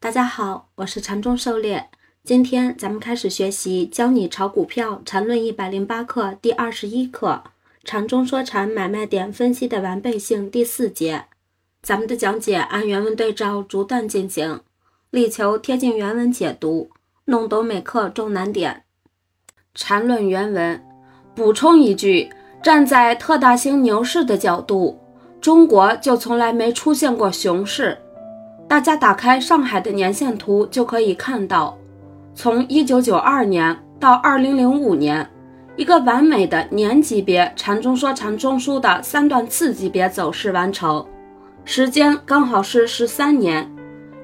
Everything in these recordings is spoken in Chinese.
大家好，我是禅中狩猎。今天咱们开始学习《教你炒股票禅论一百零八课》第二十一课“禅中说禅买卖点分析的完备性”第四节。咱们的讲解按原文对照逐段进行，力求贴近原文解读，弄懂每课重难点。禅论原文补充一句：站在特大型牛市的角度，中国就从来没出现过熊市。大家打开上海的年线图就可以看到，从一九九二年到二零零五年，一个完美的年级别禅中说禅中枢的三段次级别走势完成，时间刚好是十三年，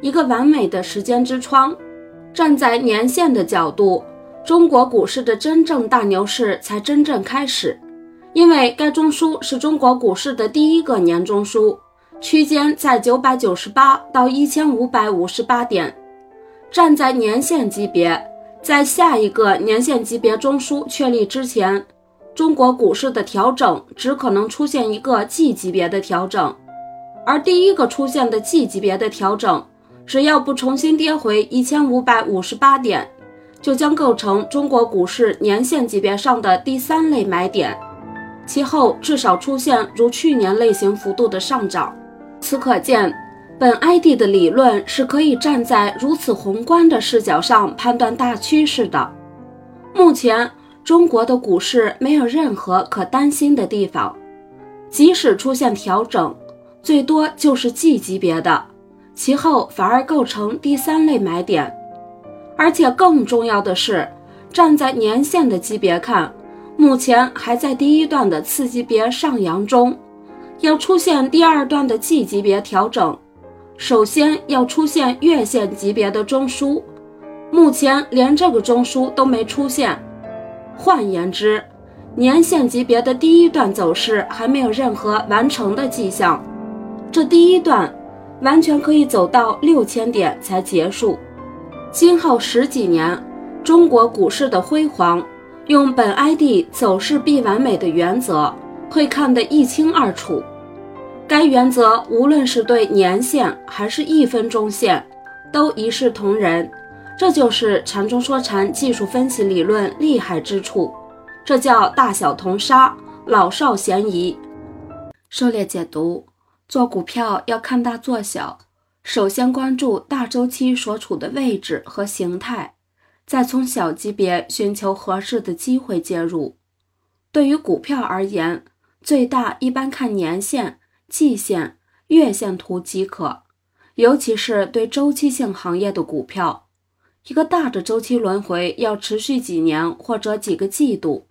一个完美的时间之窗。站在年线的角度，中国股市的真正大牛市才真正开始，因为该中枢是中国股市的第一个年中枢。区间在九百九十八到一千五百五十八点，站在年线级别，在下一个年线级别中枢确立之前，中国股市的调整只可能出现一个 G 级别的调整，而第一个出现的 G 级别的调整，只要不重新跌回一千五百五十八点，就将构成中国股市年线级别上的第三类买点，其后至少出现如去年类型幅度的上涨。此可见，本 ID 的理论是可以站在如此宏观的视角上判断大趋势的。目前，中国的股市没有任何可担心的地方，即使出现调整，最多就是 G 级别的，其后反而构成第三类买点。而且更重要的是，站在年线的级别看，目前还在第一段的次级别上扬中。要出现第二段的 G 级别调整，首先要出现月线级别的中枢，目前连这个中枢都没出现。换言之，年线级别的第一段走势还没有任何完成的迹象。这第一段完全可以走到六千点才结束。今后十几年，中国股市的辉煌，用本 ID 走势必完美的原则。会看得一清二楚，该原则无论是对年线还是一分钟线，都一视同仁。这就是禅中说禅技术分析理论厉害之处，这叫大小同杀，老少咸宜。狩猎解读：做股票要看大做小，首先关注大周期所处的位置和形态，再从小级别寻求合适的机会介入。对于股票而言，最大一般看年限、季线、月线图即可，尤其是对周期性行业的股票，一个大的周期轮回要持续几年或者几个季度。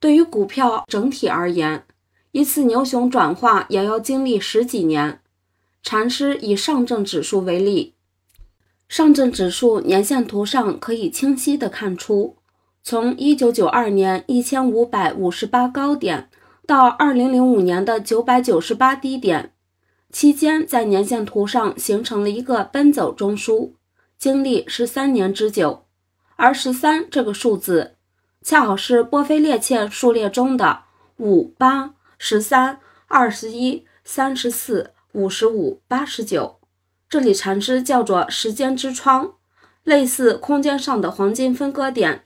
对于股票整体而言，一次牛熊转化也要经历十几年。禅师以上证指数为例，上证指数年线图上可以清晰的看出，从一九九二年一千五百五十八高点。到二零零五年的九百九十八低点期间，在年线图上形成了一个奔走中枢，经历十三年之久。而十三这个数字，恰好是波菲列切数列中的五八十三二十一三十四五十五八十九。这里禅师叫做时间之窗，类似空间上的黄金分割点。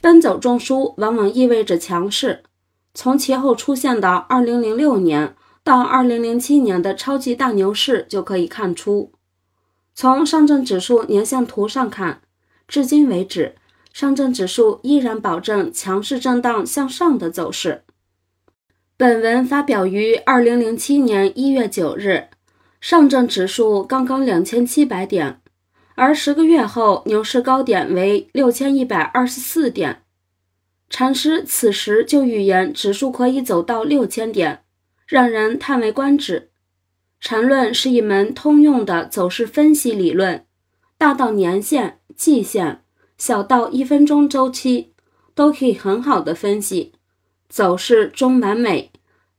奔走中枢往往意味着强势。从其后出现的2006年到2007年的超级大牛市就可以看出，从上证指数年线图上看，至今为止，上证指数依然保证强势震荡向上的走势。本文发表于2007年1月9日，上证指数刚刚2700点，而十个月后牛市高点为6124点。禅师此时就预言指数可以走到六千点，让人叹为观止。禅论是一门通用的走势分析理论，大到年线、季线，小到一分钟周期，都可以很好的分析。走势中完美，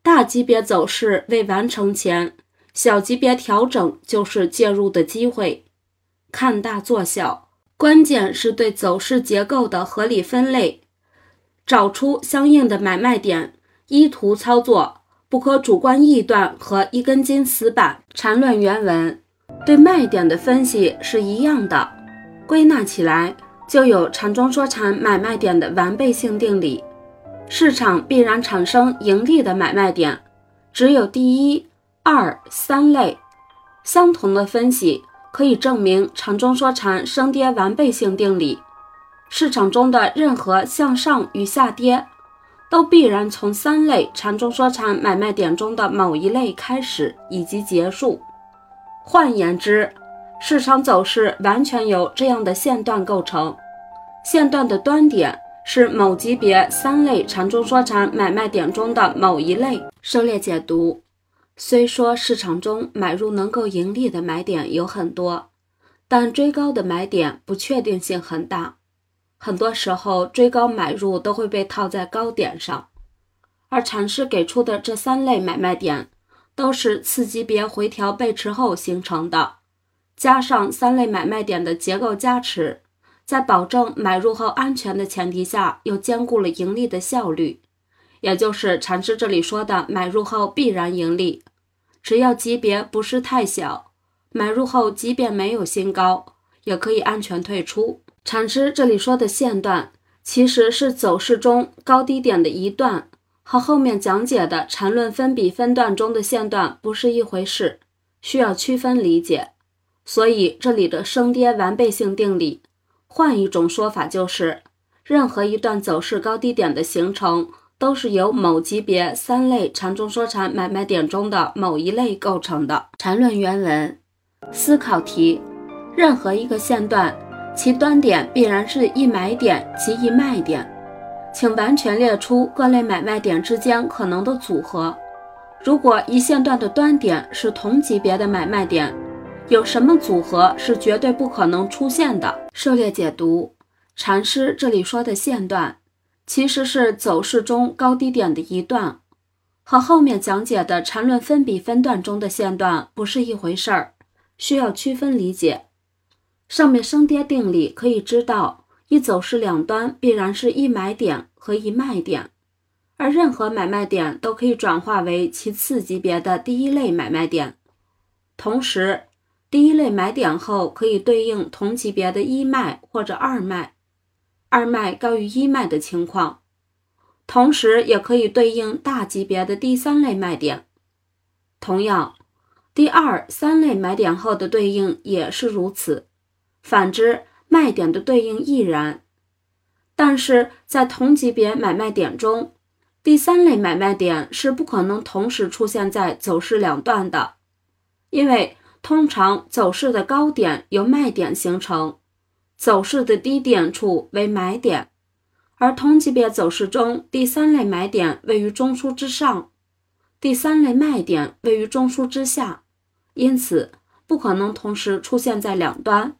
大级别走势未完成前，小级别调整就是介入的机会。看大做小，关键是对走势结构的合理分类。找出相应的买卖点，依图操作，不可主观臆断和一根筋死板。缠论原文：对卖点的分析是一样的，归纳起来就有禅中说禅买卖点的完备性定理。市场必然产生盈利的买卖点，只有第一、二、三类。相同的分析可以证明禅中说禅升跌完备性定理。市场中的任何向上与下跌，都必然从三类禅中说禅买卖点中的某一类开始以及结束。换言之，市场走势完全由这样的线段构成，线段的端点。是某级别三类禅中说禅买卖点中的某一类。狩猎解读：虽说市场中买入能够盈利的买点有很多，但追高的买点不确定性很大。很多时候，追高买入都会被套在高点上。而禅师给出的这三类买卖点，都是次级别回调背驰后形成的，加上三类买卖点的结构加持。在保证买入后安全的前提下，又兼顾了盈利的效率，也就是禅师这里说的买入后必然盈利。只要级别不是太小，买入后即便没有新高，也可以安全退出。禅师这里说的线段，其实是走势中高低点的一段，和后面讲解的缠论分比分段中的线段不是一回事，需要区分理解。所以这里的升跌完备性定理。换一种说法就是，任何一段走势高低点的形成，都是由某级别三类禅中说禅买卖点中的某一类构成的。禅论原文思考题：任何一个线段，其端点必然是一买点及一卖点，请完全列出各类买卖点之间可能的组合。如果一线段的端点是同级别的买卖点。有什么组合是绝对不可能出现的？涉猎解读禅师这里说的线段，其实是走势中高低点的一段，和后面讲解的缠论分比分段中的线段不是一回事儿，需要区分理解。上面升跌定理可以知道，一走势两端必然是一买点和一卖点，而任何买卖点都可以转化为其次级别的第一类买卖点，同时。第一类买点后可以对应同级别的一卖或者二卖，二卖高于一卖的情况，同时也可以对应大级别的第三类卖点。同样，第二、三类买点后的对应也是如此。反之，卖点的对应亦然。但是在同级别买卖点中，第三类买卖点是不可能同时出现在走势两段的，因为。通常走势的高点由卖点形成，走势的低点处为买点，而同级别走势中第三类买点位于中枢之上，第三类卖点位于中枢之下，因此不可能同时出现在两端。